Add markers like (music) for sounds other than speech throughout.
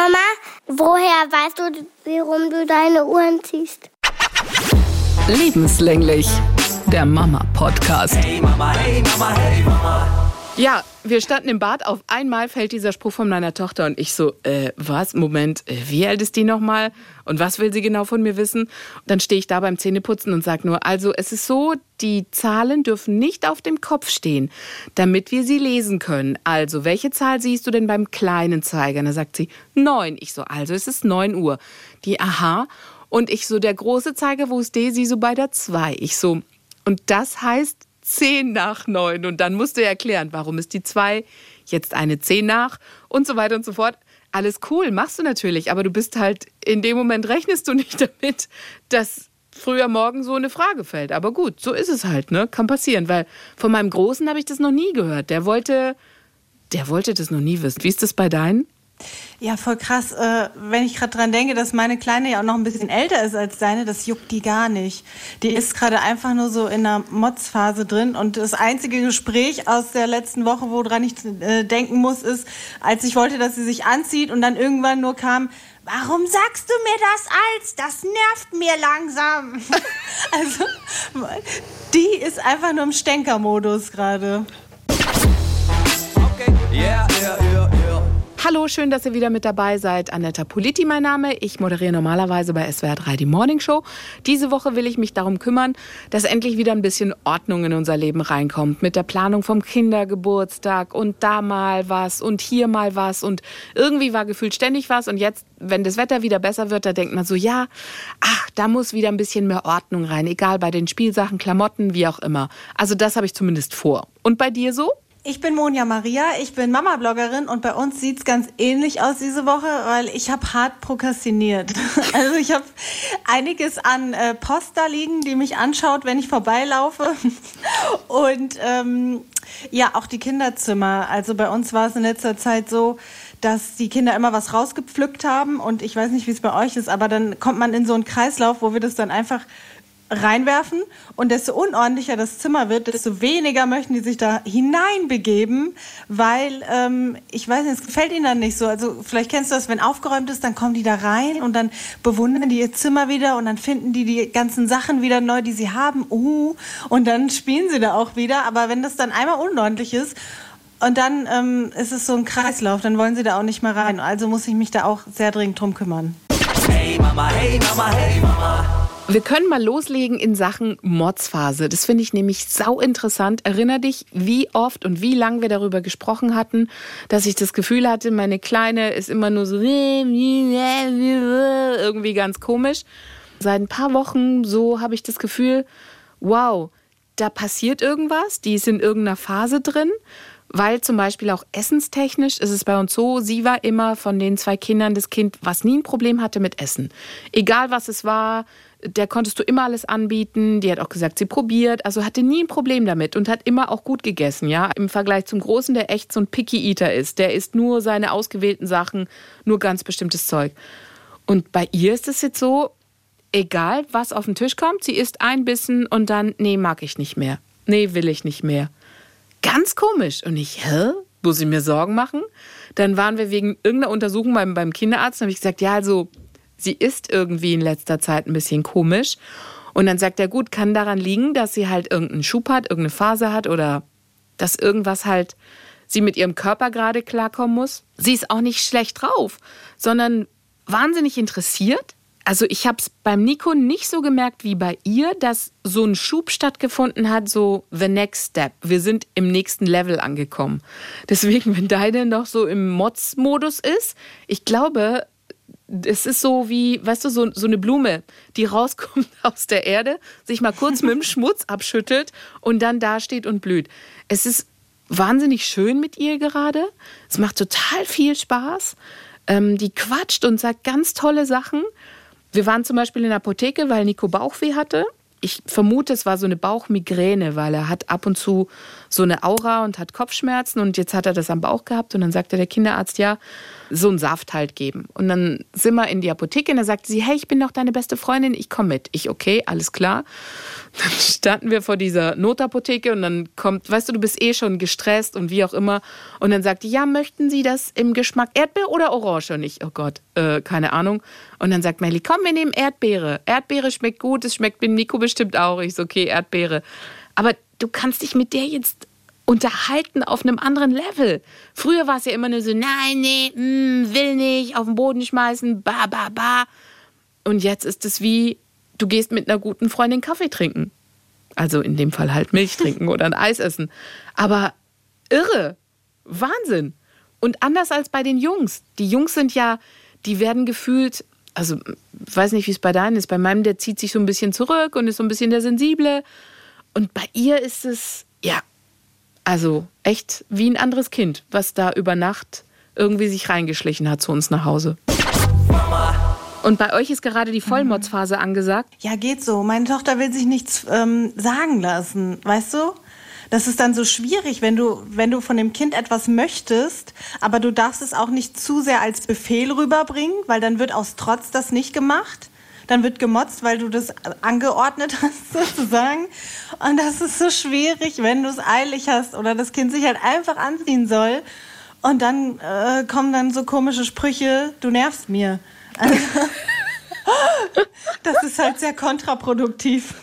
Mama, woher weißt du, warum du deine Uhren ziehst? Lebenslänglich, der Mama-Podcast. Hey Mama, hey Mama, hey Mama. Ja, wir standen im Bad, auf einmal fällt dieser Spruch von meiner Tochter und ich so, äh, was? Moment, äh, wie alt ist die nochmal? Und was will sie genau von mir wissen? Und dann stehe ich da beim Zähneputzen und sage nur, also es ist so, die Zahlen dürfen nicht auf dem Kopf stehen, damit wir sie lesen können. Also, welche Zahl siehst du denn beim kleinen Zeiger? Dann sagt sie, neun. Ich so, also es ist neun Uhr. Die, aha. Und ich so, der große Zeiger, wo ist der? Sie so bei der zwei. Ich so, und das heißt, 10 nach 9. Und dann musst du erklären, warum ist die 2 jetzt eine 10 nach und so weiter und so fort. Alles cool, machst du natürlich, aber du bist halt, in dem Moment rechnest du nicht (laughs) damit, dass früher morgen so eine Frage fällt. Aber gut, so ist es halt, ne? Kann passieren, weil von meinem Großen habe ich das noch nie gehört. Der wollte, der wollte das noch nie wissen. Wie ist das bei deinen? Ja, voll krass. Äh, wenn ich gerade dran denke, dass meine Kleine ja auch noch ein bisschen älter ist als deine, das juckt die gar nicht. Die ist gerade einfach nur so in einer Motzphase drin. Und das einzige Gespräch aus der letzten Woche, woran ich äh, denken muss, ist, als ich wollte, dass sie sich anzieht und dann irgendwann nur kam, Warum sagst du mir das als? Das nervt mir langsam. (laughs) also, die ist einfach nur im Stänkermodus gerade. Okay, yeah, yeah, yeah, yeah. Hallo, schön, dass ihr wieder mit dabei seid. Annetta Politi mein Name. Ich moderiere normalerweise bei SWR 3 die Morning Show. Diese Woche will ich mich darum kümmern, dass endlich wieder ein bisschen Ordnung in unser Leben reinkommt. Mit der Planung vom Kindergeburtstag und da mal was und hier mal was und irgendwie war gefühlt ständig was und jetzt, wenn das Wetter wieder besser wird, da denkt man so, ja, ach, da muss wieder ein bisschen mehr Ordnung rein. Egal bei den Spielsachen, Klamotten, wie auch immer. Also das habe ich zumindest vor. Und bei dir so? Ich bin Monja Maria, ich bin Mama-Bloggerin und bei uns sieht's ganz ähnlich aus diese Woche, weil ich habe hart prokrastiniert. (laughs) Also ich habe einiges an äh, Post da liegen, die mich anschaut, wenn ich vorbeilaufe. (laughs) Und ähm, ja, auch die Kinderzimmer. Also bei uns war es in letzter Zeit so, dass die Kinder immer was rausgepflückt haben und ich weiß nicht, wie es bei euch ist, aber dann kommt man in so einen Kreislauf, wo wir das dann einfach reinwerfen und desto unordentlicher das Zimmer wird, desto weniger möchten die sich da hineinbegeben, weil ähm, ich weiß nicht, es gefällt ihnen dann nicht so. Also vielleicht kennst du das, wenn aufgeräumt ist, dann kommen die da rein und dann bewundern die ihr Zimmer wieder und dann finden die die ganzen Sachen wieder neu, die sie haben. Uh, und dann spielen sie da auch wieder. Aber wenn das dann einmal unordentlich ist und dann ähm, ist es so ein Kreislauf, dann wollen sie da auch nicht mehr rein. Also muss ich mich da auch sehr dringend drum kümmern. Hey Mama, hey Mama, hey Mama. Wir können mal loslegen in Sachen Modsphase. Das finde ich nämlich sau interessant. Erinner dich, wie oft und wie lang wir darüber gesprochen hatten, dass ich das Gefühl hatte, meine Kleine ist immer nur so irgendwie ganz komisch. Seit ein paar Wochen so habe ich das Gefühl, wow, da passiert irgendwas, die ist in irgendeiner Phase drin. Weil zum Beispiel auch essenstechnisch ist es bei uns so, sie war immer von den zwei Kindern das Kind, was nie ein Problem hatte mit Essen. Egal was es war, der konntest du immer alles anbieten. Die hat auch gesagt, sie probiert, also hatte nie ein Problem damit und hat immer auch gut gegessen, ja. Im Vergleich zum Großen, der echt so ein Picky Eater ist. Der isst nur seine ausgewählten Sachen, nur ganz bestimmtes Zeug. Und bei ihr ist es jetzt so, egal was auf den Tisch kommt, sie isst ein Bissen und dann, nee, mag ich nicht mehr. Nee, will ich nicht mehr. Ganz komisch. Und ich, hä? Muss ich mir Sorgen machen? Dann waren wir wegen irgendeiner Untersuchung beim, beim Kinderarzt und habe ich gesagt, ja, also sie ist irgendwie in letzter Zeit ein bisschen komisch. Und dann sagt er, gut, kann daran liegen, dass sie halt irgendeinen Schub hat, irgendeine Phase hat oder dass irgendwas halt sie mit ihrem Körper gerade klarkommen muss. Sie ist auch nicht schlecht drauf, sondern wahnsinnig interessiert also ich habe es beim Nico nicht so gemerkt wie bei ihr, dass so ein Schub stattgefunden hat, so the next step. Wir sind im nächsten Level angekommen. Deswegen, wenn deine noch so im Mods-Modus ist, ich glaube, es ist so wie, weißt du, so, so eine Blume, die rauskommt (laughs) aus der Erde, sich mal kurz mit dem (laughs) Schmutz abschüttelt und dann dasteht und blüht. Es ist wahnsinnig schön mit ihr gerade. Es macht total viel Spaß. Ähm, die quatscht und sagt ganz tolle Sachen. Wir waren zum Beispiel in der Apotheke, weil Nico Bauchweh hatte. Ich vermute, es war so eine Bauchmigräne, weil er hat ab und zu so eine Aura und hat Kopfschmerzen und jetzt hat er das am Bauch gehabt und dann sagte der Kinderarzt, ja, so einen Saft halt geben. Und dann sind wir in die Apotheke und da sagte sie, hey, ich bin doch deine beste Freundin, ich komme mit. Ich, okay, alles klar. (laughs) Dann standen wir vor dieser Notapotheke und dann kommt, weißt du, du bist eh schon gestresst und wie auch immer. Und dann sagte, ja, möchten Sie das im Geschmack Erdbeer oder Orange? Und ich, oh Gott, äh, keine Ahnung. Und dann sagt Melly, komm, wir nehmen Erdbeere. Erdbeere schmeckt gut, es schmeckt mit Nico bestimmt auch. Ich so, okay, Erdbeere. Aber du kannst dich mit der jetzt unterhalten auf einem anderen Level. Früher war es ja immer nur so, nein, nee, mm, will nicht, auf den Boden schmeißen, ba, ba, ba. Und jetzt ist es wie, du gehst mit einer guten Freundin Kaffee trinken. Also in dem Fall halt Milch (laughs) trinken oder ein Eis essen. Aber irre, Wahnsinn. Und anders als bei den Jungs. Die Jungs sind ja, die werden gefühlt, also weiß nicht, wie es bei deinen ist. Bei meinem, der zieht sich so ein bisschen zurück und ist so ein bisschen der Sensible. Und bei ihr ist es, ja, also echt wie ein anderes Kind, was da über Nacht irgendwie sich reingeschlichen hat zu uns nach Hause. Und bei euch ist gerade die Vollmotzphase angesagt. Ja, geht so. Meine Tochter will sich nichts ähm, sagen lassen, weißt du? Das ist dann so schwierig, wenn du, wenn du von dem Kind etwas möchtest, aber du darfst es auch nicht zu sehr als Befehl rüberbringen, weil dann wird aus Trotz das nicht gemacht. Dann wird gemotzt, weil du das angeordnet hast, (laughs) sozusagen. Und das ist so schwierig, wenn du es eilig hast oder das Kind sich halt einfach anziehen soll. Und dann äh, kommen dann so komische Sprüche, du nervst mir. Also, (laughs) das ist halt sehr kontraproduktiv.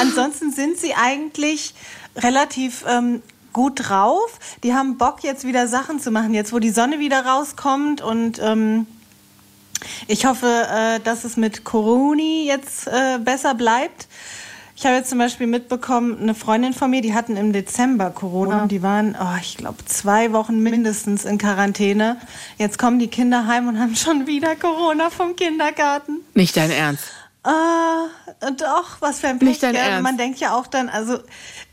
Ansonsten sind sie eigentlich relativ ähm, gut drauf. Die haben Bock, jetzt wieder Sachen zu machen, jetzt wo die Sonne wieder rauskommt. Und ähm, ich hoffe, äh, dass es mit Coroni jetzt äh, besser bleibt. Ich habe jetzt zum Beispiel mitbekommen, eine Freundin von mir, die hatten im Dezember Corona und die waren, oh, ich glaube, zwei Wochen mindestens in Quarantäne. Jetzt kommen die Kinder heim und haben schon wieder Corona vom Kindergarten. Nicht dein Ernst. Ah, doch, was für ein Pech. Nicht dein? Ernst. Man denkt ja auch dann, also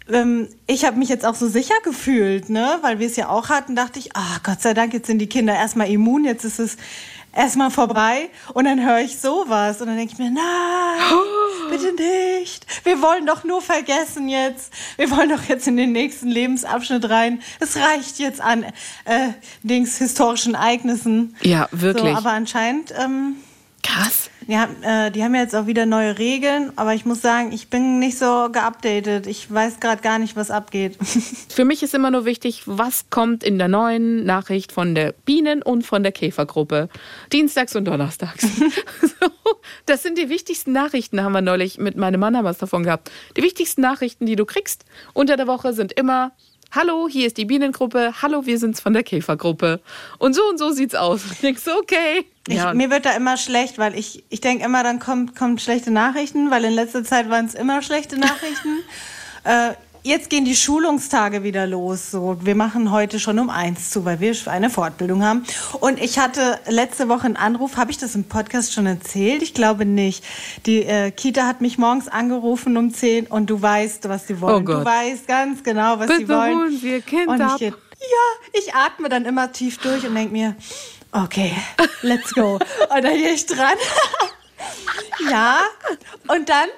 ähm, ich habe mich jetzt auch so sicher gefühlt, ne, weil wir es ja auch hatten, dachte ich, ah, Gott sei Dank, jetzt sind die Kinder erstmal immun, jetzt ist es erstmal vorbei und dann höre ich sowas und dann denke ich mir, nein, (gasps) bitte nicht. Wir wollen doch nur vergessen jetzt. Wir wollen doch jetzt in den nächsten Lebensabschnitt rein. Es reicht jetzt an äh, Dings historischen Ereignissen. Ja, wirklich. So, aber anscheinend ähm, Krass. ja, äh, die haben jetzt auch wieder neue Regeln, aber ich muss sagen, ich bin nicht so geupdatet. Ich weiß gerade gar nicht, was abgeht. (laughs) Für mich ist immer nur wichtig, was kommt in der neuen Nachricht von der Bienen- und von der Käfergruppe. Dienstags und Donnerstags. (laughs) das sind die wichtigsten Nachrichten, haben wir neulich mit meinem Mann haben wir es davon gehabt. Die wichtigsten Nachrichten, die du kriegst unter der Woche sind immer Hallo, hier ist die Bienengruppe. Hallo, wir sind's von der Käfergruppe. Und so und so sieht's aus. Ich denk so, okay. Ich, Ja, mir wird da immer schlecht, weil ich, ich denke immer, dann kommt, kommt schlechte Nachrichten, weil in letzter Zeit waren es immer schlechte Nachrichten. (laughs) äh, jetzt gehen die Schulungstage wieder los. So, wir machen heute schon um eins zu, weil wir eine Fortbildung haben. Und ich hatte letzte Woche einen Anruf. Habe ich das im Podcast schon erzählt? Ich glaube nicht. Die äh, Kita hat mich morgens angerufen um 10 und du weißt, was sie wollen. Oh Gott. Du weißt ganz genau, was sie wollen. holen Sie Ihr Kind und ab. ich, ja, ich atme dann immer tief durch und denke mir, okay, let's go. Und dann gehe ich dran. (laughs) ja, und dann,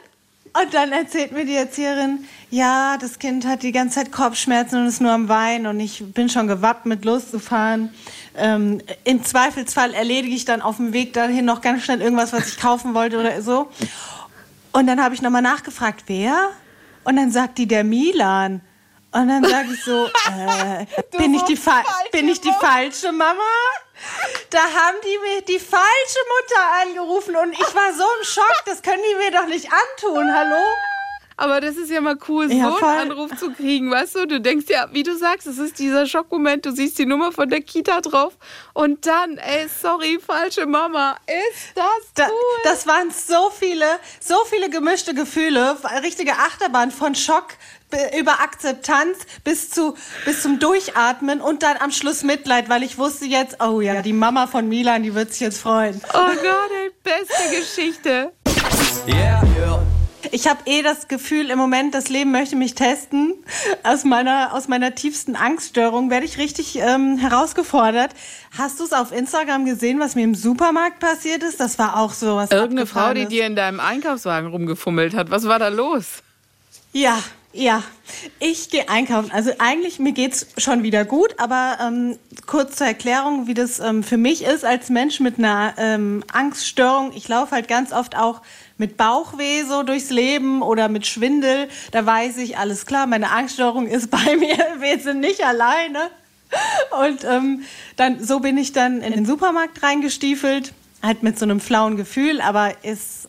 und dann erzählt mir die Erzieherin, ja, das Kind hat die ganze Zeit Kopfschmerzen und ist nur am Weinen und ich bin schon gewappnet, loszufahren. Ähm, Im Zweifelsfall erledige ich dann auf dem Weg dahin noch ganz schnell irgendwas, was ich kaufen wollte oder so. Und dann habe ich nochmal nachgefragt, wer? Und dann sagt die, der Milan. Und dann sage ich so, (laughs) äh, bin, ich die Fa bin ich die falsche Mama? Da haben die mir die falsche Mutter angerufen und ich war so im Schock, das können die mir doch nicht antun, hallo? Aber das ist ja mal cool, Ja, so voll. einen Anruf zu kriegen, weißt du? Du denkst ja, wie du sagst, es ist dieser Schockmoment, du siehst die Nummer von der Kita drauf und dann, ey, sorry, falsche Mama, ist das Da, cool? das waren so viele, so viele gemischte Gefühle, richtige Achterbahn von Schock be- über Akzeptanz bis zu bis zum Durchatmen und dann am Schluss Mitleid, weil ich wusste jetzt, oh ja, die Mama von Milan, die wird sich jetzt freuen. oh Gott, ey, beste Geschichte. Yeah, yeah. Ich habe eh das Gefühl, im Moment, das Leben möchte mich testen. Aus meiner, aus meiner tiefsten Angststörung werde ich richtig ähm, herausgefordert. Hast du es auf Instagram gesehen, was mir im Supermarkt passiert ist? Das war auch so was. Irgendeine Frau, die dir in deinem Einkaufswagen rumgefummelt hat. Was war da los? Ja, ja. Ich gehe einkaufen. Also eigentlich, mir geht's schon wieder gut, aber ähm, kurz zur Erklärung, wie das ähm, für mich ist als Mensch mit einer ähm, Angststörung. Ich laufe halt ganz oft auch mit Bauchweh so durchs Leben oder mit Schwindel. Da weiß ich, alles klar, meine Angststörung ist (laughs) bei mir. Wir sind nicht alleine. Und ähm, dann so bin ich dann in den Supermarkt reingestiefelt, halt mit so einem flauen Gefühl, aber es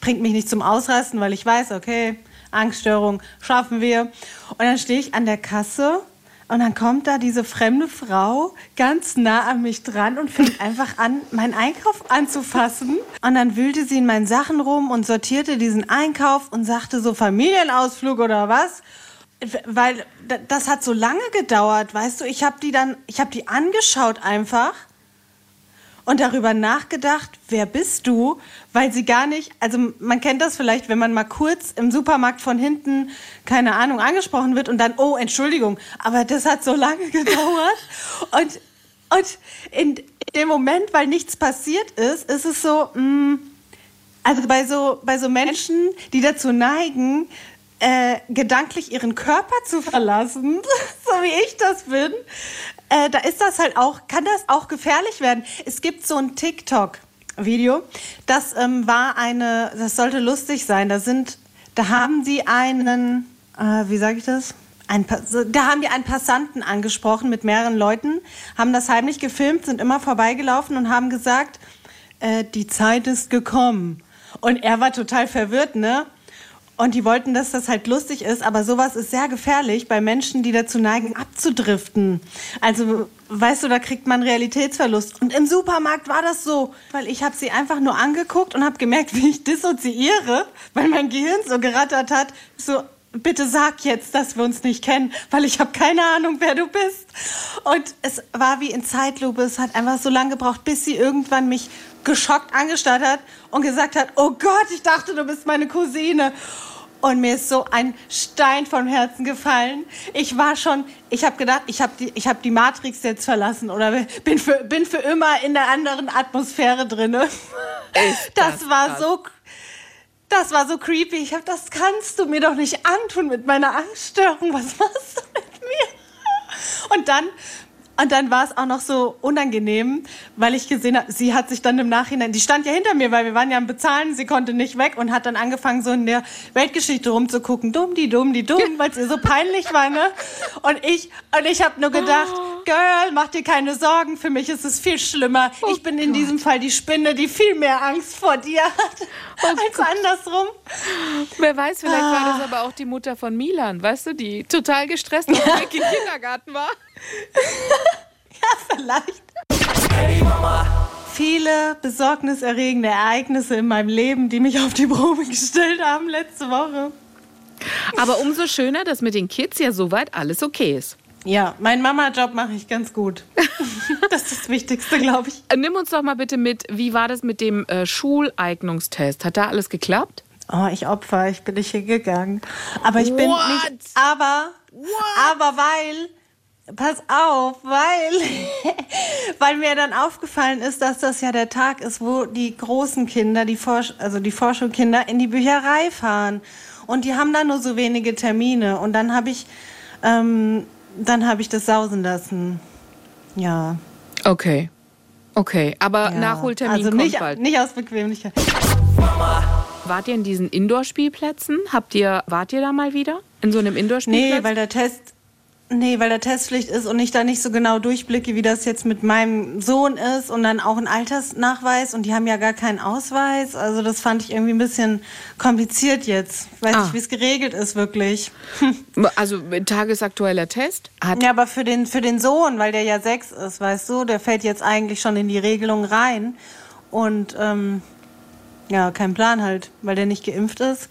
bringt mich nicht zum Ausrasten, weil ich weiß, okay, Angststörung schaffen wir. Und dann stehe ich an der Kasse und dann kommt da diese fremde Frau ganz nah an mich dran und fängt (laughs) einfach an, meinen Einkauf anzufassen. Und dann wühlte sie in meinen Sachen rum und sortierte diesen Einkauf und sagte so Familienausflug oder was. Weil das hat so lange gedauert, weißt du. Ich habe die dann, ich habe die angeschaut einfach und darüber nachgedacht, wer bist du? Weil sie gar nicht, also man kennt das vielleicht, wenn man mal kurz im Supermarkt von hinten, keine Ahnung, angesprochen wird und dann, oh, Entschuldigung, aber das hat so lange (laughs) gedauert. Und, und in dem Moment, weil nichts passiert ist, ist es so, mh, also bei so, bei so Menschen, die dazu neigen, äh, gedanklich ihren Körper zu verlassen, (laughs) so wie ich das bin, äh, da ist das halt auch, kann das auch gefährlich werden. Es gibt so ein TikTok-Video, das ähm, war eine, das sollte lustig sein. Da sind, da haben sie einen, äh, wie sage ich das? Ein, da haben die einen Passanten angesprochen mit mehreren Leuten, haben das heimlich gefilmt, sind immer vorbeigelaufen und haben gesagt, äh, die Zeit ist gekommen. Und er war total verwirrt, ne? Und die wollten, dass das halt lustig ist, aber sowas ist sehr gefährlich bei Menschen, die dazu neigen, abzudriften. Also, weißt du, da kriegt man Realitätsverlust. Und im Supermarkt war das so, weil ich habe sie einfach nur angeguckt und habe gemerkt, (laughs) wie ich dissoziiere, weil mein Gehirn so gerattert hat, so bitte sag jetzt, dass wir uns nicht kennen, weil ich habe keine Ahnung, wer du bist. Und es war wie in Zeitlupe. Es hat einfach so lange gebraucht, bis sie irgendwann mich geschockt angestarrt hat und gesagt hat, oh Gott, ich dachte, du bist meine Cousine. Und mir ist so ein Stein vom Herzen gefallen. Ich war schon, ich habe gedacht, ich habe die, ich hab die Matrix jetzt verlassen oder bin für, bin für immer in der anderen Atmosphäre drinne. Das, das war krass. so das war so creepy. Ich hab, das kannst du mir doch nicht antun mit meiner Angststörung. Was machst du mit mir? Und dann, und dann war es auch noch so unangenehm, weil ich gesehen habe, sie hat sich dann im Nachhinein, die stand ja hinter mir, weil wir waren ja am Bezahlen, sie konnte nicht weg und hat dann angefangen, so in der Weltgeschichte rumzugucken. Dumm, die dumm, die dumm, (laughs) weil es ihr so peinlich war, ne? Und ich, und ich habe nur gedacht, Girl, mach dir keine Sorgen, für mich ist es viel schlimmer. ich bin in diesem Fall die Spinne, die viel mehr Angst vor dir hat, (laughs) als andersrum. Wer weiß, vielleicht war Ah. das aber auch die Mutter von Milan, weißt du, die total gestresst auf dem Kindergarten war. (laughs) (laughs) Vielleicht. Viele besorgniserregende Ereignisse in meinem Leben, die mich auf die Probe gestellt haben letzte Woche. Aber umso schöner, dass mit den Kids ja soweit alles okay ist. Ja, meinen Mama-Job mache ich ganz gut. (laughs) das ist das Wichtigste, glaube ich. Äh, Nimm uns doch mal bitte mit, wie war das mit dem äh, Schuleignungstest? Hat da alles geklappt? Oh, ich Opfer, ich bin nicht hingegangen. Aber ich bin What? nicht. Aber. Aber weil. Pass auf, weil, (laughs) weil mir dann aufgefallen ist, dass das ja der Tag ist, wo die großen Kinder, die Forsch also die Vorschulkinder in die Bücherei fahren. Und die haben da nur so wenige Termine. Und dann habe ich, ähm, dann habe ich das sausen lassen. Ja. Okay. Okay, aber ja. Nachholtermin also kommt nicht, bald. nicht aus Bequemlichkeit. Wart ihr in diesen Indoor-Spielplätzen? Habt ihr, wart ihr da mal wieder? In so einem Indoor-Spielplatz? Nee, weil der Test. Nee, weil der Testpflicht ist und ich da nicht so genau durchblicke, wie das jetzt mit meinem Sohn ist und dann auch ein Altersnachweis und die haben ja gar keinen Ausweis. Also das fand ich irgendwie ein bisschen kompliziert jetzt. Ich weiß Ah. nicht, wie es geregelt ist wirklich. (laughs) Also ein tagesaktueller Test? Hat Ja, aber für den, für den Sohn, weil der ja sechs ist, weißt du, der fällt jetzt eigentlich schon in die Regelung rein und ähm, ja, kein Plan halt, weil der nicht geimpft ist.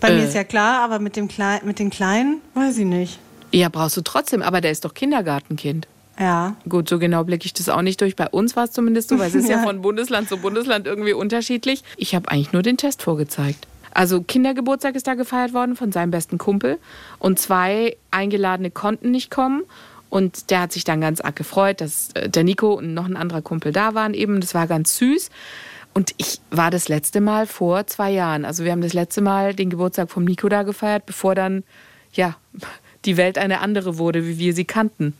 Bei Äh. mir ist ja klar, aber mit dem Klein, mit den Kleinen weiß ich nicht. Ja, brauchst du trotzdem, aber der ist doch Kindergartenkind. Ja. Gut, so genau blicke ich das auch nicht durch. Bei uns war es zumindest so, weil es ist ja (laughs) Ja. von Bundesland zu Bundesland irgendwie unterschiedlich. Ich habe eigentlich nur den Test vorgezeigt. Also Kindergeburtstag ist da gefeiert worden von seinem besten Kumpel und zwei Eingeladene konnten nicht kommen und der hat sich dann ganz arg gefreut, dass äh, der Nico und noch ein anderer Kumpel da waren eben. Das war ganz süß. Und ich war das letzte Mal vor zwei Jahren. Also wir haben das letzte Mal den Geburtstag vom Nico da gefeiert, bevor dann, ja, die Welt eine andere wurde, wie wir sie kannten.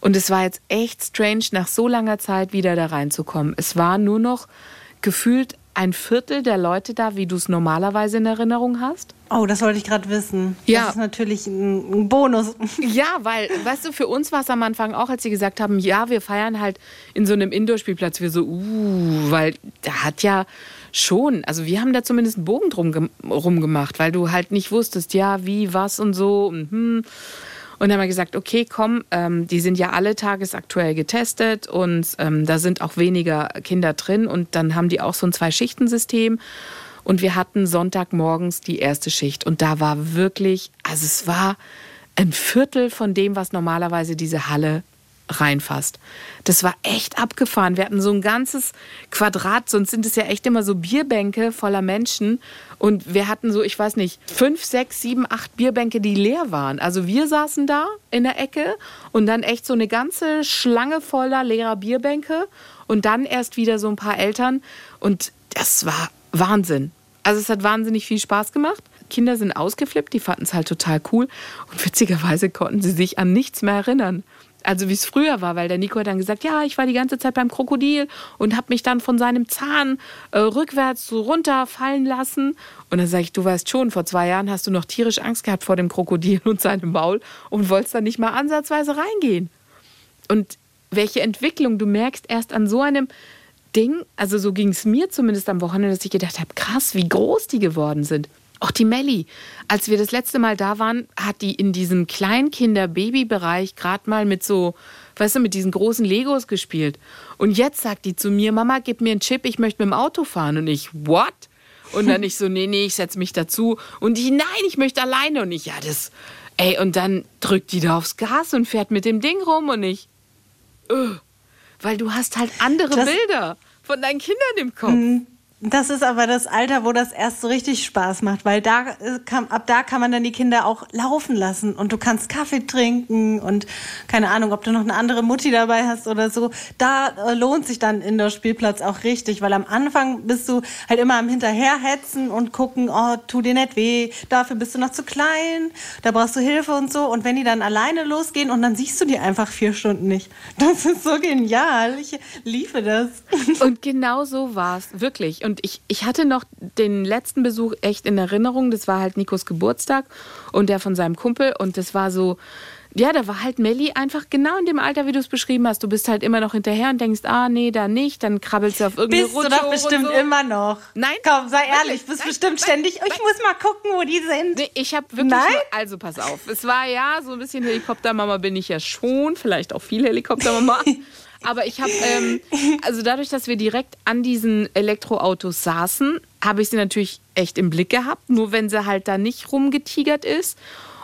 Und es war jetzt echt strange, nach so langer Zeit wieder da reinzukommen. Es war nur noch gefühlt ein Viertel der Leute da, wie du es normalerweise in Erinnerung hast. Oh, das wollte ich gerade wissen. Ja. Das ist natürlich ein, Bonus. (laughs) Ja, weil, weißt du, für uns war es am Anfang auch, als sie gesagt haben, ja, wir feiern halt in so einem Indoor-Spielplatz, wir so, uh, weil da hat ja schon, also wir haben da zumindest einen Bogen drum gem- rumgemacht, weil du halt nicht wusstest, ja, wie, was und so und hm. Und dann haben wir gesagt, okay, komm, ähm, die sind ja alle tagesaktuell getestet und ähm, da sind auch weniger Kinder drin und dann haben die auch so ein Zwei-Schichten-System. Und wir hatten Sonntagmorgens die erste Schicht und da war wirklich, also es war ein Viertel von dem, was normalerweise diese Halle reinfasst. Das war echt abgefahren. Wir hatten so ein ganzes Quadrat, sonst sind es ja echt immer so Bierbänke voller Menschen. Und wir hatten so, ich weiß nicht, fünf, sechs, sieben, acht Bierbänke, die leer waren. Also wir saßen da in der Ecke und dann echt so eine ganze Schlange voller leerer Bierbänke und dann erst wieder so ein paar Eltern. Und das war Wahnsinn. Also es hat wahnsinnig viel Spaß gemacht. Kinder sind ausgeflippt, die fanden es halt total cool. Und witzigerweise konnten sie sich an nichts mehr erinnern. Also wie es früher war, weil der Nico hat dann gesagt, ja, ich war die ganze Zeit beim Krokodil und habe mich dann von seinem Zahn äh, rückwärts so runterfallen lassen. Und dann sage ich, du weißt schon, vor zwei Jahren hast du noch tierisch Angst gehabt vor dem Krokodil (laughs) und seinem Maul und wolltest dann nicht mal ansatzweise reingehen. Und welche Entwicklung du merkst erst an so einem Ding, also so ging es mir zumindest am Wochenende, dass ich gedacht habe, krass, wie groß die geworden sind. Auch die Melli, als wir das letzte Mal da waren, hat die in diesem Kleinkinder-Baby-Bereich gerade mal mit so, weißt du, mit diesen großen Legos gespielt. Und jetzt sagt die zu mir, Mama, gib mir einen Chip, ich möchte mit dem Auto fahren. Und ich, what? Und dann ich so, nee, nee, ich setz mich dazu. Und ich, nein, ich möchte alleine. Und ich, ja, das, ey, und dann drückt die da aufs Gas und fährt mit dem Ding rum. Und ich, öh, weil du hast halt andere Das- Bilder von deinen Kindern im Kopf. Das ist aber das Alter, wo das erst so richtig Spaß macht, weil da äh, kann, ab da kann man dann die Kinder auch laufen lassen und du kannst Kaffee trinken und keine Ahnung, ob du noch eine andere Mutti dabei hast oder so. Da äh, lohnt sich dann in der Spielplatz auch richtig, weil am Anfang bist du halt immer am Hinterherhetzen und gucken, oh, tu dir nicht weh, dafür bist du noch zu klein, da brauchst du Hilfe und so. Und wenn die dann alleine losgehen und dann siehst du die einfach vier Stunden nicht. Das ist so genial. Ich liebe das. Und genau so war es, wirklich. Ich, ich hatte noch den letzten Besuch echt in Erinnerung. Das war halt Nikos Geburtstag und der von seinem Kumpel. Und das war so, ja, da war halt Melli einfach genau in dem Alter, wie du es beschrieben hast. Du bist halt immer noch hinterher und denkst, ah, nee, da nicht. Dann krabbelst du auf irgendeine Bist du Rutsche doch hoch bestimmt und so. immer noch. Nein. Komm, sei ehrlich, bist Nein. bestimmt Nein. ständig. Ich Nein. muss mal gucken, wo die sind. Nee, ich habe wirklich Nein? nur, also pass auf. Es war ja so ein bisschen Helikoptermama bin ich ja schon, vielleicht auch viel Helikoptermama. (laughs) Aber ich habe, ähm, also dadurch, dass wir direkt an diesen Elektroautos saßen, habe ich sie natürlich echt im Blick gehabt. Nur wenn sie halt da nicht rumgetigert ist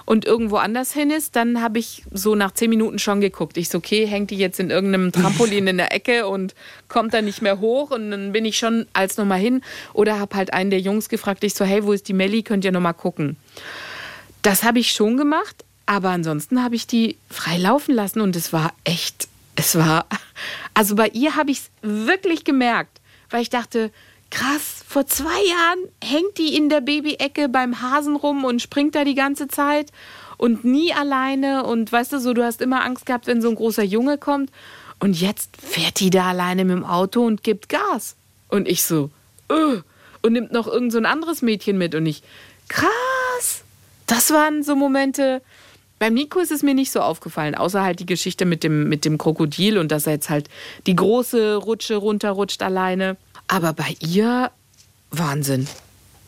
und irgendwo anders hin ist, dann habe ich so nach zehn Minuten schon geguckt. Ich so, okay, hängt die jetzt in irgendeinem Trampolin in der Ecke und kommt dann nicht mehr hoch und dann bin ich schon als nochmal hin oder habe halt einen der Jungs gefragt, ich so, hey, wo ist die Melli, könnt ihr nochmal gucken. Das habe ich schon gemacht, aber ansonsten habe ich die frei laufen lassen und es war echt, es war, also bei ihr habe ich es wirklich gemerkt, weil ich dachte, krass, vor zwei Jahren hängt die in der Baby-Ecke beim Hasen rum und springt da die ganze Zeit und nie alleine und weißt du so, du hast immer Angst gehabt, wenn so ein großer Junge kommt und jetzt fährt die da alleine mit dem Auto und gibt Gas. Und ich so, öh, und nimmt noch irgend so ein anderes Mädchen mit und ich, krass. Das waren so Momente. Beim Nico ist es mir nicht so aufgefallen, außer halt die Geschichte mit dem, mit dem Krokodil und dass er jetzt halt die große Rutsche runterrutscht alleine. Aber bei ihr Wahnsinn.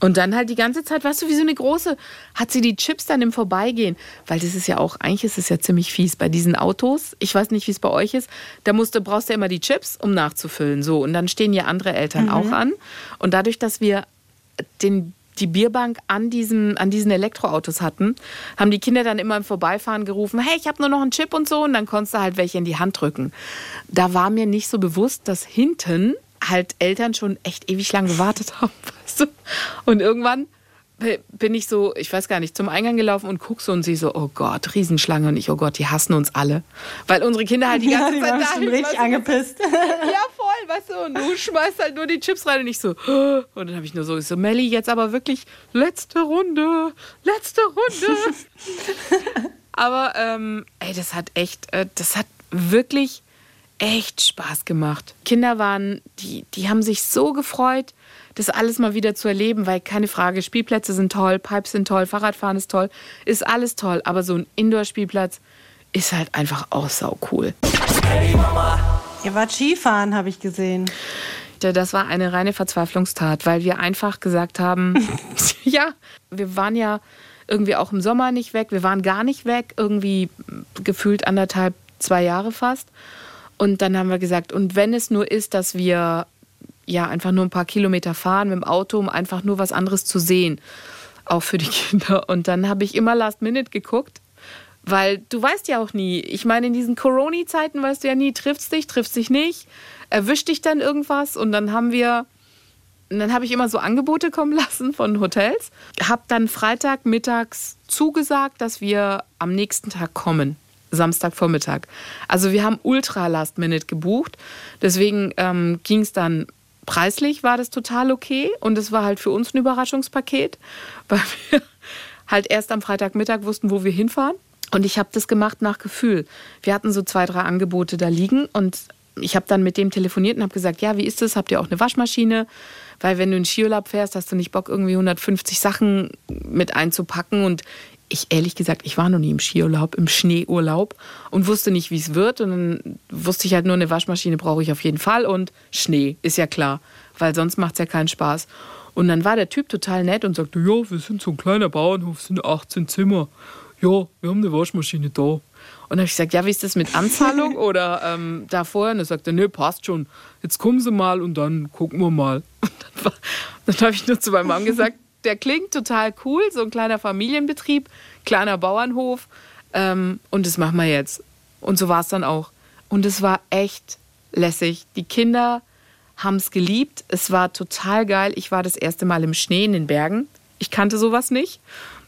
Und dann halt die ganze Zeit, weißt du, wie so eine große, hat sie die Chips dann im Vorbeigehen. Weil das ist ja auch, eigentlich ist es ja ziemlich fies bei diesen Autos. Ich weiß nicht, wie es bei euch ist. Da musst du, brauchst du immer die Chips, um nachzufüllen. So. Und dann stehen ja andere Eltern auch an. Und dadurch, dass wir den, die Bierbank an, diesem, an diesen Elektroautos hatten, haben die Kinder dann immer im Vorbeifahren gerufen, hey, ich habe nur noch einen Chip und so. Und dann konntest du halt welche in die Hand drücken. Da war mir nicht so bewusst, dass hinten halt Eltern schon echt ewig lang gewartet (laughs) haben. Weißt du? Und irgendwann bin ich so, ich weiß gar nicht, zum Eingang gelaufen und guck so und sie so, oh Gott, Riesenschlange und ich, oh Gott, die hassen uns alle. Weil unsere Kinder halt die (laughs) Ja, ganze die Zeit da sind, richtig angepisst. (laughs) Ja, voll, weißt du, und du schmeißt halt nur die Chips rein und ich so, "Oh." (gasps) und dann habe ich nur so, ich so, Melli, jetzt aber wirklich letzte Runde, letzte Runde. (laughs) aber, ähm, ey, das hat echt, äh, das hat wirklich echt Spaß gemacht. Kinder waren, die, die haben sich so gefreut, das alles mal wieder zu erleben, weil keine Frage, Spielplätze sind toll, Pipes sind toll, Fahrradfahren ist toll, ist alles toll, aber so ein Indoor-Spielplatz ist halt einfach auch sau cool. Ihr wart Skifahren, habe ich gesehen. Das war eine reine Verzweiflungstat, weil wir einfach gesagt haben, (laughs) ja, wir waren ja irgendwie auch im Sommer nicht weg, wir waren gar nicht weg, irgendwie gefühlt anderthalb, zwei Jahre fast. Und dann haben wir gesagt, und wenn es nur ist, dass wir ja einfach nur ein paar Kilometer fahren mit dem Auto, um einfach nur was anderes zu sehen, auch für die (laughs) Kinder. Und dann habe ich immer Last Minute geguckt, weil du weißt ja auch nie. Ich meine, in diesen Corona-Zeiten weißt du ja nie, triffst dich, triffst dich nicht, erwischt dich dann irgendwas und dann haben wir und dann habe ich immer so Angebote kommen lassen von Hotels. Habe dann Freitag mittags zugesagt, dass wir am nächsten Tag kommen. Samstagvormittag. Also wir haben ultra last minute gebucht. Deswegen ähm, ging es dann preislich, war das total okay. Und es war halt für uns ein Überraschungspaket, (laughs) weil wir halt erst am Freitagmittag wussten, wo wir hinfahren. Und ich habe das gemacht nach Gefühl. Wir hatten so zwei, drei Angebote da liegen und ich habe dann mit dem telefoniert und habe gesagt, ja, wie ist das? Habt ihr auch eine Waschmaschine? Weil wenn du in Skiurlaub fährst, hast du nicht Bock, irgendwie 150 Sachen mit einzupacken. Und ich, ehrlich gesagt, ich war noch nie im Skiurlaub, im Schneeurlaub und wusste nicht, wie es wird. Und dann wusste ich halt nur, eine Waschmaschine brauche ich auf jeden Fall und Schnee, ist ja klar, weil sonst macht es ja keinen Spaß. Und dann war der Typ total nett und sagte, ja, wir sind so ein kleiner Bauernhof, sind 18 Zimmer. Ja, wir haben eine Waschmaschine da. Und dann habe ich gesagt, ja, wie ist das mit Anzahlung (laughs) oder ähm, da vorher? Und er sagte, nee, passt schon. Jetzt kommen Sie mal und dann gucken wir mal. (laughs) Und dann, dann habe ich nur zu meinem Mann gesagt, der klingt total cool, so ein kleiner Familienbetrieb, kleiner Bauernhof. Ähm, und das machen wir jetzt. Und so war es dann auch. Und es war echt lässig. Die Kinder haben es geliebt. Es war total geil. Ich war das erste Mal im Schnee in den Bergen. Ich kannte sowas nicht.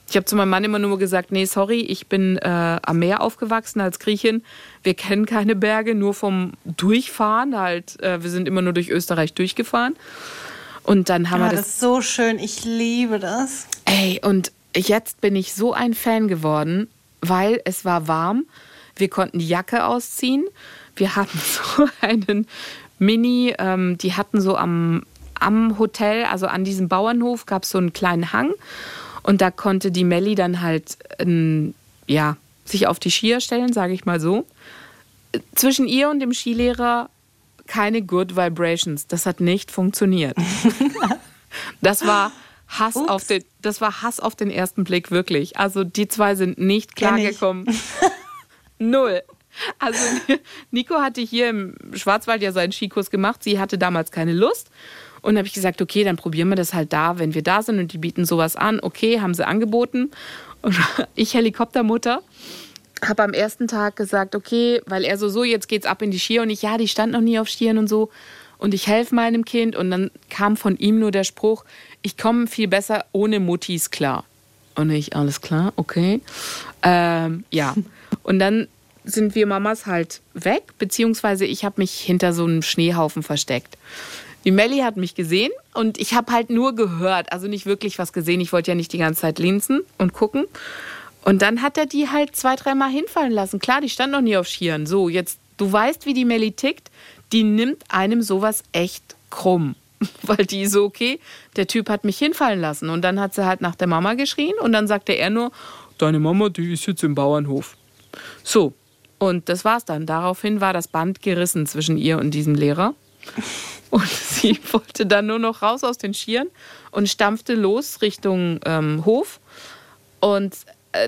Ich habe zu meinem Mann immer nur gesagt, nee, sorry, ich bin äh, am Meer aufgewachsen als Griechin. Wir kennen keine Berge, nur vom Durchfahren. Halt, äh, wir sind immer nur durch Österreich durchgefahren. Und dann haben Ah, wir das das ist so schön. Ich liebe das. Ey, und jetzt bin ich so ein Fan geworden, weil es war warm. Wir konnten die Jacke ausziehen. Wir hatten (laughs) so einen Mini, ähm, die hatten so am, am Hotel, also an diesem Bauernhof, gab es so einen kleinen Hang. Und da konnte die Melli dann halt, ähm, ja, sich auf die Skier stellen, sage ich mal so. Zwischen ihr und dem Skilehrer keine Good Vibrations. Das hat nicht funktioniert. (laughs) Das war Hass Ups. auf den, das war Hass auf den ersten Blick wirklich. Also die zwei sind nicht klargekommen. (laughs) Null. Also Nico hatte hier im Schwarzwald ja seinen Skikurs gemacht. Sie hatte damals keine Lust. Und habe ich gesagt, okay, dann probieren wir das halt da, wenn wir da sind und die bieten sowas an. Okay, haben sie angeboten. Und (laughs) ich, Helikoptermutter, habe am ersten Tag gesagt, okay, weil er so, so, jetzt geht's ab in die Skier und ich, ja, die stand noch nie auf Skiern und so. Und ich helfe meinem Kind und dann kam von ihm nur der Spruch, ich komme viel besser ohne Muttis klar. Und ich, alles klar, okay. Ähm, ja. (laughs) Und dann sind wir Mamas halt weg, beziehungsweise ich habe mich hinter so einem Schneehaufen versteckt. Die Melli hat mich gesehen und ich habe halt nur gehört, also nicht wirklich was gesehen. Ich wollte ja nicht die ganze Zeit linsen und gucken. Und dann hat er die halt zwei, dreimal hinfallen lassen. Klar, die stand noch nie auf Skiern. So, jetzt, du weißt, wie die Melli tickt. Die nimmt einem sowas echt krumm. (laughs) Weil die so, okay, der Typ hat mich hinfallen lassen. Und dann hat sie halt nach der Mama geschrien und dann sagte er nur, deine Mama, die ist jetzt im Bauernhof. So, und das war's dann. Daraufhin war das Band gerissen zwischen ihr und diesem Lehrer. (laughs) Und sie wollte dann nur noch raus aus den Skiern und stampfte los Richtung ähm, Hof. Und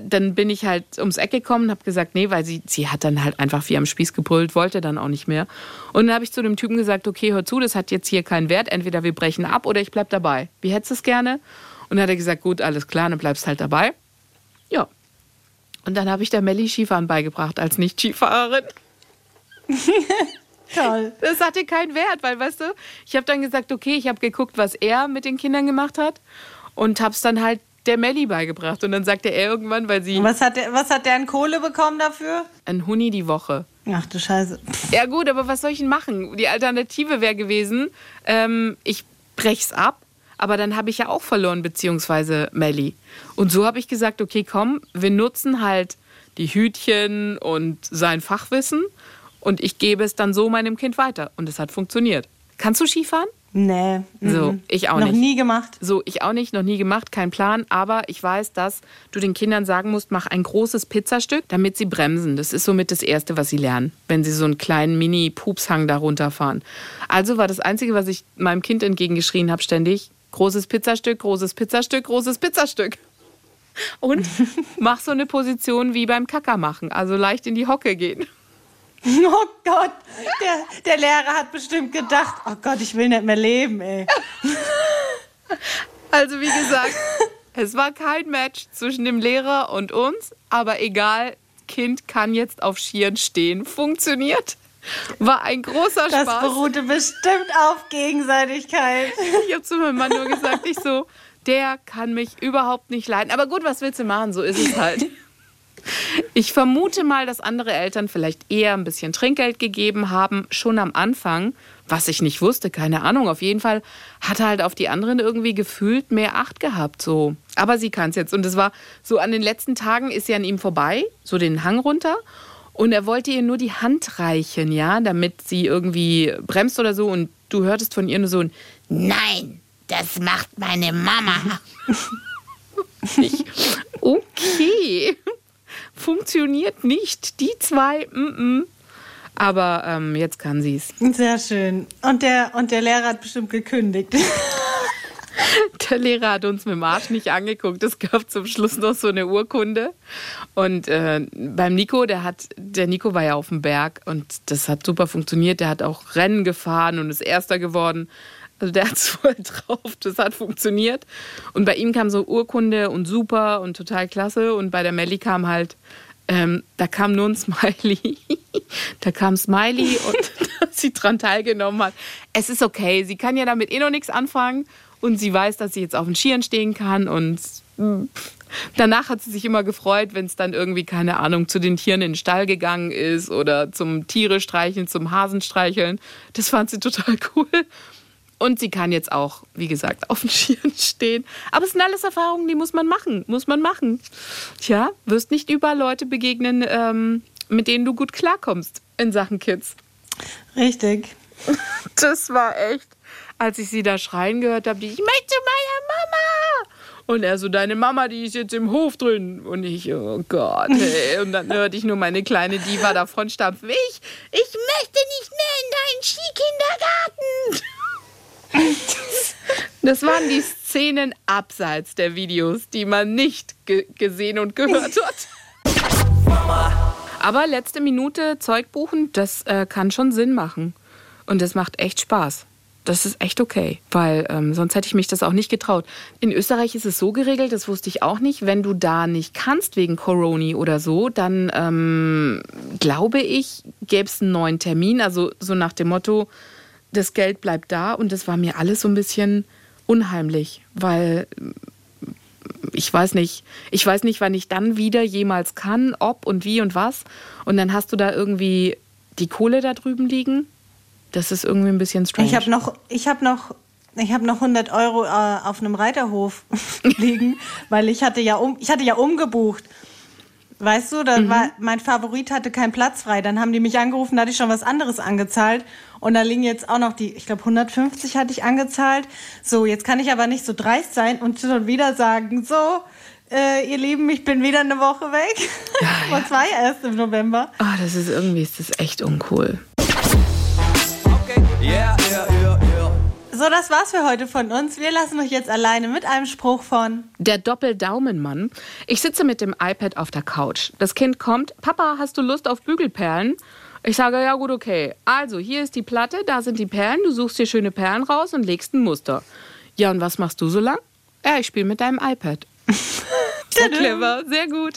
dann bin ich halt ums Eck gekommen und habe gesagt, nee, weil sie, sie hat dann halt einfach wie am Spieß gebrüllt, wollte dann auch nicht mehr. Und dann habe ich zu dem Typen gesagt, okay, hör zu, das hat jetzt hier keinen Wert, entweder wir brechen ab oder ich bleib dabei. Wie hättest du es gerne? Und dann hat er gesagt, gut, alles klar, dann bleibst halt dabei. Ja. Und dann habe ich der Melli Skifahren beigebracht als Nicht-Skifahrerin. (laughs) Toll. Das hatte keinen Wert, weil, weißt du, ich habe dann gesagt, okay, ich habe geguckt, was er mit den Kindern gemacht hat und habe es dann halt der Melli beigebracht. Und dann sagte er irgendwann, weil sie was hat, der, was hat der an Kohle bekommen dafür? ein Huni die Woche. Ach du Scheiße. Ja gut, aber was soll ich denn machen? Die Alternative wäre gewesen, ähm, ich brech's ab, aber dann habe ich ja auch verloren, beziehungsweise Melli. Und so habe ich gesagt, okay, komm, wir nutzen halt die Hütchen und sein Fachwissen und ich gebe es dann so meinem Kind weiter. Und es hat funktioniert. Kannst du Skifahren? Nee. So, ich auch Noch nicht. nie gemacht. So, ich auch nicht, noch nie gemacht, kein Plan. Aber ich weiß, dass du den Kindern sagen musst, mach ein großes Pizzastück, damit sie bremsen. Das ist somit das Erste, was sie lernen, wenn sie so einen kleinen Mini-Pupshang da runterfahren. Also war das Einzige, was ich meinem Kind entgegengeschrien habe, ständig, großes Pizzastück, großes Pizzastück, großes Pizzastück. Und (laughs) mach so eine Position wie beim Kacker machen, also leicht in die Hocke gehen. (laughs) Oh Gott, der, der Lehrer hat bestimmt gedacht, oh Gott, ich will nicht mehr leben, ey. (laughs) Also wie gesagt, es war kein Match zwischen dem Lehrer und uns, aber egal, Kind kann jetzt auf Skiern stehen. Funktioniert. War ein großer Das Spaß. beruhte bestimmt auf Gegenseitigkeit. (laughs) Ich habe zu meinem Mann nur gesagt, ich so, der kann mich überhaupt nicht leiden. Aber gut, was willst du machen? So ist es halt. Ich vermute mal, dass andere Eltern vielleicht eher ein bisschen Trinkgeld gegeben haben, schon am Anfang, was ich nicht wusste, keine Ahnung. Auf jeden Fall hat er halt auf die anderen irgendwie gefühlt mehr Acht gehabt. So. Aber sie kann es jetzt. Und es war so an den letzten Tagen ist sie an ihm vorbei, so den Hang runter. Und er wollte ihr nur die Hand reichen, ja, damit sie irgendwie bremst oder so. Und du hörtest von ihr nur so ein Nein, das macht meine Mama. (laughs) Ich, okay, funktioniert nicht. Die zwei, mm -mm. aber ähm, jetzt kann sie es. Sehr schön. Und der, und der Lehrer hat bestimmt gekündigt. (laughs) Der Lehrer hat uns mit dem Arsch nicht angeguckt. Es gab zum Schluss noch so eine Urkunde. Und äh, beim Nico, der hat, der Nico war ja auf dem Berg und das hat super funktioniert. Der hat auch Rennen gefahren und ist Erster geworden. Also der hat es (laughs) voll drauf, das hat funktioniert. Und bei ihm kam so Urkunde und super und total klasse. Und bei der Melli kam halt, ähm, da kam nur ein (laughs) Smiley. da kam Smiley und (laughs) dass sie dran teilgenommen hat. Es ist okay, sie kann ja damit eh noch nichts anfangen. Und sie weiß, dass sie jetzt auf den Skiern stehen kann. Und mm, danach hat sie sich immer gefreut, wenn es dann irgendwie, keine Ahnung, zu den Tieren in den Stall gegangen ist oder zum Tiere streicheln, zum Hasen streicheln. Das fand sie total cool. Und sie kann jetzt auch, wie gesagt, auf den (laughs) Skiern stehen. Aber es sind alles Erfahrungen, die muss man machen. Muss man machen. Tja, wirst nicht überall Leute begegnen, ähm, mit denen du gut klarkommst in Sachen Kids. Richtig. (laughs) Das war echt, als ich sie da schreien gehört habe, die, ich möchte zu meiner Mama. Und er so, deine Mama, die ist jetzt im Hof drin. Und ich, oh Gott, ey. (laughs) Und dann hörte ich nur meine kleine Diva davon stampfen. Ich, ich möchte nicht mehr in deinen Skikindergarten. (laughs) Das waren die Szenen abseits der Videos, die man nicht ge gesehen und gehört hat. Aber letzte Minute Zeug buchen, das äh, kann schon Sinn machen. Und das macht echt Spaß. Das ist echt okay, weil ähm, sonst hätte ich mich das auch nicht getraut. In Österreich ist es so geregelt, das wusste ich auch nicht, wenn du da nicht kannst wegen Corona oder so, dann ähm, glaube ich, gäbe es einen neuen Termin. Also so nach dem Motto, das Geld bleibt da und das war mir alles so ein bisschen unheimlich, weil ich weiß nicht, ich weiß nicht, wann ich dann wieder jemals kann, ob und wie und was. Und dann hast du da irgendwie die Kohle da drüben liegen. Das ist irgendwie ein bisschen strange. Ich habe noch, ich habe noch, ich habe noch 100 Euro äh, auf einem Reiterhof (laughs) liegen, weil ich hatte ja um, ich hatte ja umgebucht. Weißt du, da war, mein Favorit hatte keinen Platz frei. Dann haben die mich angerufen, da hatte ich schon was anderes angezahlt. Und da liegen jetzt auch noch die, ich glaube 150 hatte ich angezahlt. So, jetzt kann ich aber nicht so dreist sein und schon wieder sagen, so, äh, ihr Lieben, ich bin wieder eine Woche weg. Und zwar ja (laughs) erst im November. Ah, das ist irgendwie, ist das echt uncool. Okay. Yeah, yeah. So, das war's für heute von uns. Wir lassen euch jetzt alleine mit einem Spruch von Der Doppeldaumenmann. Ich sitze mit dem iPad auf der Couch. Das Kind kommt, Papa, hast du Lust auf Bügelperlen? Ich sage, ja gut, okay. Also, hier ist die Platte, da sind die Perlen, du suchst dir schöne Perlen raus und legst ein Muster. Ja, und was machst du so lang? Ja, ich spiele mit deinem iPad. (laughs) Sehr clever, sehr gut.